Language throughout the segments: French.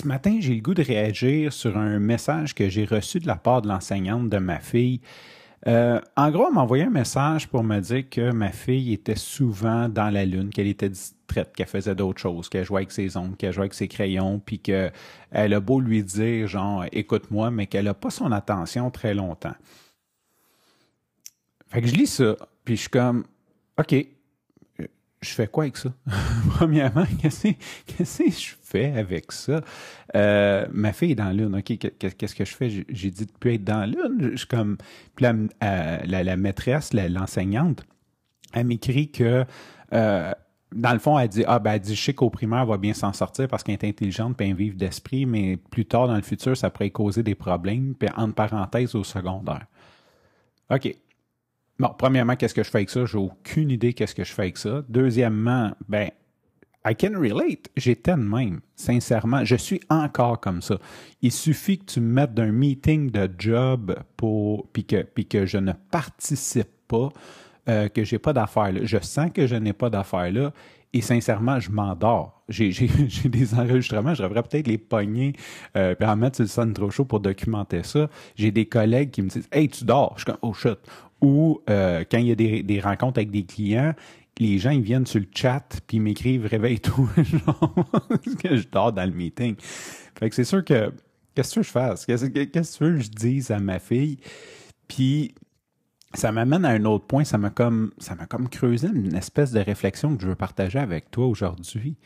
Ce matin, j'ai le goût de réagir sur un message que j'ai reçu de la part de l'enseignante de ma fille. Euh, en gros, elle m'a envoyé un message pour me dire que ma fille était souvent dans la lune, qu'elle était distraite, qu'elle faisait d'autres choses, qu'elle jouait avec ses ongles, qu'elle jouait avec ses crayons, puis qu'elle a beau lui dire, genre, écoute-moi, mais qu'elle n'a pas son attention très longtemps. Fait que je lis ça, puis je suis comme, OK, je fais quoi avec ça? Premièrement, qu'est-ce que je fais avec ça? Euh, ma fille est dans lune, OK, qu'est-ce que je fais? J'ai dit de plus être dans lune. Je, comme, puis la, euh, maîtresse, l'enseignante, elle m'écrit que, euh, dans le fond, elle dit, ah, ben, elle dit, je sais qu'au primaire, elle va bien s'en sortir parce qu'elle est intelligente puis elle vive d'esprit, mais plus tard dans le futur, ça pourrait causer des problèmes, puis entre parenthèses, au secondaire. OK. Bon, premièrement, qu'est-ce que je fais avec ça? J'ai aucune idée qu'est-ce que je fais avec ça. Deuxièmement, ben, I can relate. J'étais de même. Sincèrement, je suis encore comme ça. Il suffit que tu me mettes d'un meeting de job pour, puis que, puis que je ne participe pas, euh, que j'ai pas d'affaires là. Je sens que je n'ai pas d'affaires là. Et sincèrement, je m'endors. J'ai des enregistrements, je devrais peut-être les pogner euh, puis en mettre sur le son trop chaud pour documenter ça. J'ai des collègues qui me disent Hey, tu dors? Je suis comme Oh shit. Ou euh, quand il y a des, des, rencontres avec des clients, les gens ils viennent sur le chat puis ils m'écrivent réveille-toi que je dors dans le meeting. Fait que c'est sûr que qu'est-ce que je fasse? Qu'est-ce que tu que je dise à ma fille? Puis ça m'amène à un autre point, ça m'a comme ça m'a comme creusé une espèce de réflexion que je veux partager avec toi aujourd'hui.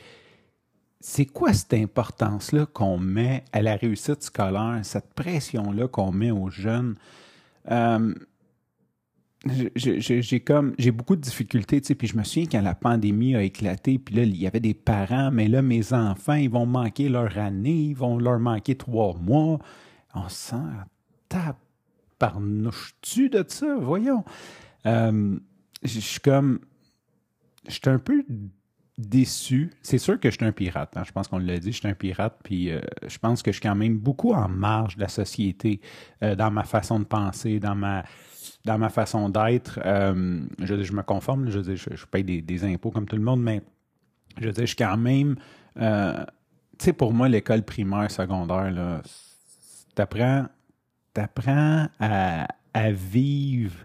C'est quoi cette importance-là qu'on met à la réussite scolaire, cette pression-là qu'on met aux jeunes? Euh, j'ai comme j'ai beaucoup de difficultés, tu sais, puis je me souviens quand la pandémie a éclaté, puis là, il y avait des parents, mais là, mes enfants, ils vont manquer leur année, ils vont leur manquer trois mois. On sent tape parnouche-tu de ça, voyons. Euh, je suis comme je suis un peu déçu. C'est sûr que je suis un pirate. Hein. Je pense qu'on l'a dit, je suis un pirate. Puis euh, je pense que je suis quand même beaucoup en marge de la société euh, dans ma façon de penser, dans ma dans ma façon d'être. Je, je, me conforme, je, je, paye des, impôts comme tout le monde, mais je dis, je suis quand même. Tu sais, pour moi, l'école primaire, secondaire, tu apprends, à, à, vivre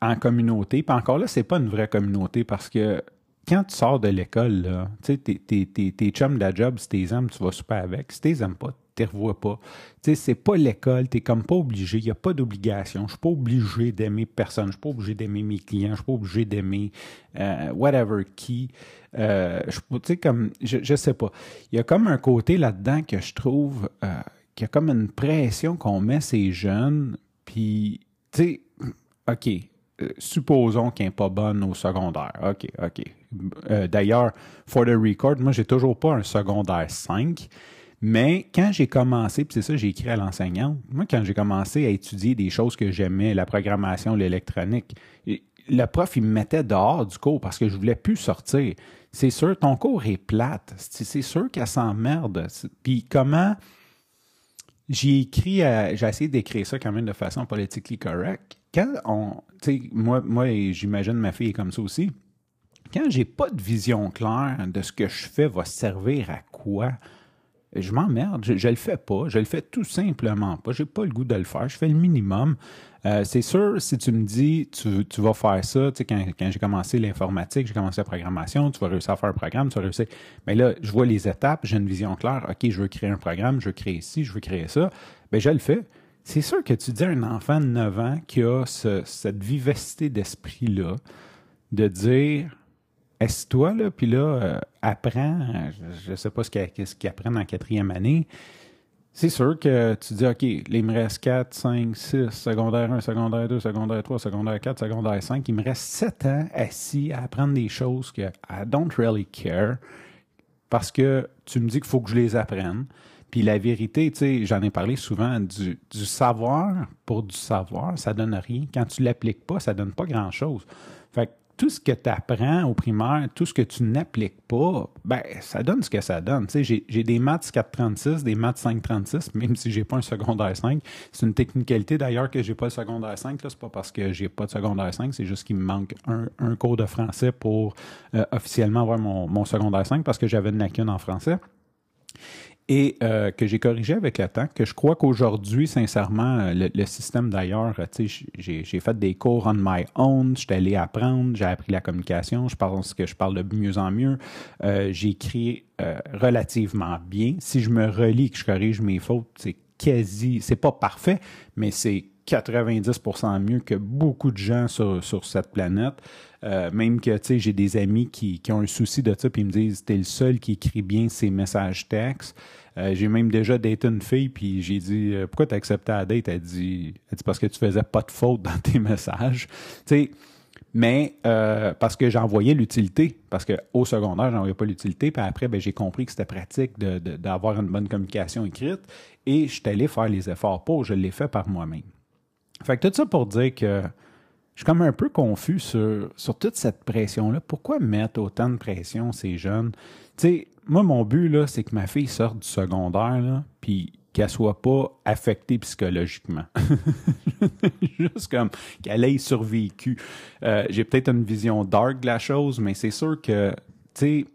en communauté. Puis encore là, c'est pas une vraie communauté parce que quand tu sors de l'école, tu sais, tes, tes, chums de la job, si t'es aimes, tu vas super avec. Si t'es aimes pas, ne revois pas. Tu sais, c'est pas l'école, tu n'es comme pas obligé, il n'y a pas d'obligation. Je suis pas obligé d'aimer personne, je suis pas obligé d'aimer mes clients, je suis pas obligé d'aimer euh, whatever qui. Euh, tu sais, comme, je, ne sais pas. Il y a comme un côté là-dedans que je trouve euh, qu'il y a comme une pression qu'on met ces jeunes, puis, tu sais, OK, supposons qu'il n'est pas bonne au secondaire. OK, OK. D'ailleurs, for the record, moi, j'ai toujours pas un secondaire 5. Mais quand j'ai commencé, puis c'est ça j'ai écrit à l'enseignante, moi quand j'ai commencé à étudier des choses que j'aimais, la programmation, l'électronique, le prof il me mettait dehors du cours parce que je voulais plus sortir. C'est sûr, ton cours est plate. C'est sûr qu'elle s'emmerde. Puis comment j'ai écrit, j'ai essayé d'écrire ça quand même de façon politiquement correcte. Quand on, tu sais, moi, moi j'imagine ma fille est comme ça aussi. Quand j'ai pas de vision claire de ce que je fais va servir à quoi, je m'emmerde, je, ne le fais pas, je le fais tout simplement pas, j'ai pas le goût de le faire, je fais le minimum. Euh, c'est sûr, si tu me dis, tu, tu vas faire ça, tu sais, quand, j'ai commencé l'informatique, j'ai commencé la programmation, tu vas réussir à faire un programme, tu vas réussir. Mais là, je vois les étapes, j'ai une vision claire, OK, je veux créer un programme, je veux créer ci, je veux créer ça, ben je le fais. C'est sûr que tu dis à un enfant de 9 ans qui a cette vivacité d'esprit-là, de dire, toi là, puis là, euh, apprends, je ne sais pas ce qu'ils apprennent en quatrième année. C'est sûr que tu dis, OK, il me reste 4, 5, 6, secondaire 1, secondaire 2, secondaire 3, secondaire 4, secondaire 5. Il me reste 7 ans assis à apprendre des choses que I don't really care parce que tu me dis qu'il faut que je les apprenne. Puis la vérité, tu sais, j'en ai parlé souvent, du, du, savoir pour du savoir, ça donne rien. Quand tu l'appliques pas, ça donne pas grand-chose. Fait que tout ce que tu apprends au primaire, tout ce que tu n'appliques pas, ben, ça donne ce que ça donne. J'ai des maths 436, des maths 536, même si j'ai pas un secondaire 5. C'est une technicalité d'ailleurs que j'ai pas le secondaire 5. Ce n'est pas parce que j'ai pas de secondaire 5, c'est juste qu'il me manque un, un, cours de français pour euh, officiellement avoir mon, mon secondaire 5 parce que j'avais une lacune en français et euh, que j'ai corrigé avec le temps, que je crois qu'aujourd'hui, sincèrement, euh, le, système d'ailleurs, sais, j'ai fait des cours on my own, j'étais allé apprendre, j'ai appris la communication, je pense que je parle de mieux en mieux, euh, j'écris euh, relativement bien. Si je me relis, que je corrige mes fautes, c'est quasi, c'est pas parfait, mais c'est 90% mieux que beaucoup de gens sur, cette planète. Euh, même que, tu sais, j'ai des amis qui, ont un souci de ça, puis ils me disent, t'es le seul qui écrit bien ses messages textes. Euh, j'ai même déjà daté une fille, puis j'ai dit, euh, pourquoi t'as accepté la date? Elle dit, elle dit, parce que tu faisais pas de faute dans tes messages. Tu sais, mais parce que j'envoyais l'utilité, parce qu'au secondaire, j'envoyais pas l'utilité, puis après, ben, j'ai compris que c'était pratique d'avoir une bonne communication écrite, et je suis allé faire les efforts pour, je l'ai fait par moi-même. Fait que tout ça pour dire que je suis comme un peu confus sur, sur toute cette pression-là. Pourquoi mettre autant de pression ces jeunes? Tu sais, moi, mon but, là, c'est que ma fille sorte du secondaire, là, puis qu'elle soit pas affectée psychologiquement. Juste comme qu'elle ait survécu. Euh, j'ai peut-être une vision dark de la chose, mais c'est sûr que, tu sais,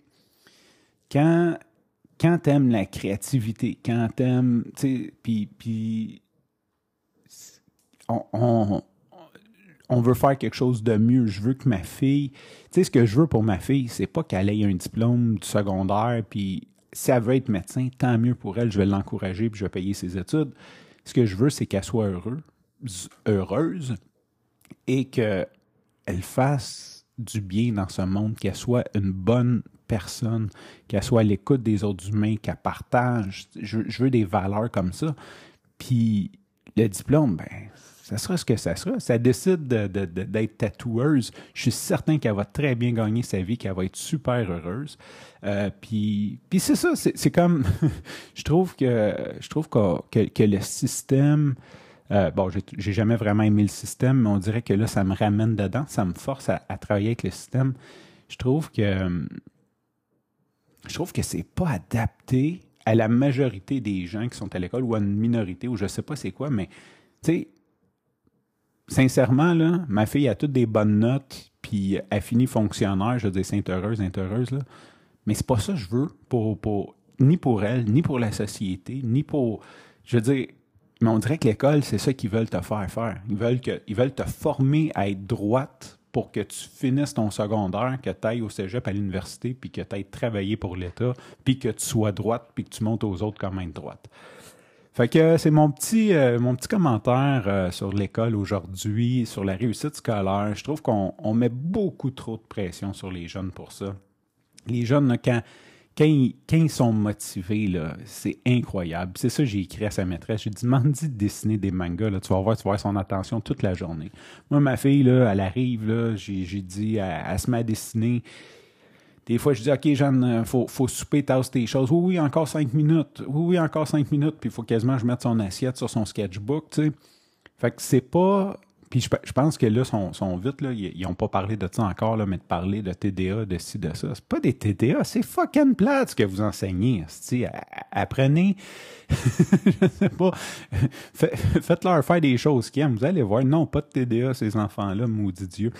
quand, quand t'aimes la créativité, quand t'aimes, tu sais, puis, on, on veut faire quelque chose de mieux. Je veux que ma fille, tu sais, ce que je veux pour ma fille, c'est pas qu'elle ait un diplôme du secondaire, puis si elle veut être médecin, tant mieux pour elle, je vais l'encourager, puis je vais payer ses études. Ce que je veux, c'est qu'elle soit heureuse, heureuse et qu'elle fasse du bien dans ce monde, qu'elle soit une bonne personne, qu'elle soit à l'écoute des autres humains, qu'elle partage. Je veux des valeurs comme ça. Puis le diplôme, ben, ça sera ce que ça sera. Ça décide d'être tatoueuse. Je suis certain qu'elle va très bien gagner sa vie, qu'elle va être super heureuse. Euh, puis, puis c'est ça, c'est comme, je trouve que je trouve que, que, le système, euh, bon, j'ai jamais vraiment aimé le système, mais on dirait que là, ça me ramène dedans, ça me force à, travailler avec le système. Je trouve que je trouve que c'est pas adapté à la majorité des gens qui sont à l'école ou à une minorité ou je sais pas c'est quoi, mais tu sais, sincèrement, là, ma fille a toutes des bonnes notes, puis elle finit fonctionnaire, je veux dire, sainte heureuse, sainte heureuse, là. Mais c'est pas ça que je veux, pour, ni pour elle, ni pour la société, ni pour. Je veux dire, mais on dirait que l'école, c'est ça qu'ils veulent te faire faire. Ils veulent, que, veulent te former à être droite pour que tu finisses ton secondaire, que tu ailles au cégep à l'université, puis que tu ailles travailler pour l'État, puis que tu sois droite, puis que tu montes aux autres comme être droite. Fait que euh, c'est mon petit, euh, mon petit commentaire euh, sur l'école aujourd'hui, sur la réussite scolaire. Je trouve qu'on met beaucoup trop de pression sur les jeunes pour ça. Les jeunes, quand, quand, ils, sont motivés, c'est incroyable. C'est ça que j'ai écrit à sa maîtresse. J'ai dit, demande de dessiner des mangas. Là. Tu vas voir, tu vas son attention toute la journée. Moi, ma fille, là, elle arrive, j'ai dit, elle se met à dessiner des fois, je dis, OK, Jeanne, il euh, faut, faut souper, tasse tes choses. Oui, oui, encore cinq minutes. Oui, oui, encore cinq minutes. Puis il faut quasiment que je mette son assiette sur son sketchbook, tu sais. Fait que c'est pas. Puis je, pense que là, sont, sont vite, là, ils n'ont pas parlé de ça encore, là, mais de parler de TDA, de ci, de ça. C'est pas des TDA, c'est fucking plate ce que vous enseignez. Apprenez, je sais pas, faites-leur faire des choses qu'ils aiment. Vous allez voir, non, pas de TDA, ces enfants-là, maudit Dieu.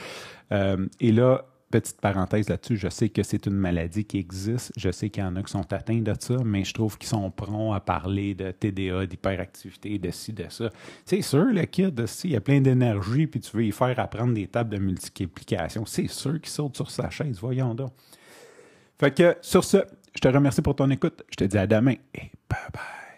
Euh, et là, petite parenthèse là-dessus, je sais que c'est une maladie qui existe. Je sais qu'il y en a qui sont atteints de ça, mais je trouve qu'ils sont prompts à parler de TDA, d'hyperactivité, de ci, de ça. C'est sûr, le kid, il y a plein d'énergie, puis tu veux y faire apprendre des tables de multiplication. C'est sûr qu'il saute sur sa chaise, voyons donc. Fait que sur ce, je te remercie pour ton écoute. Je te dis à demain et bye bye.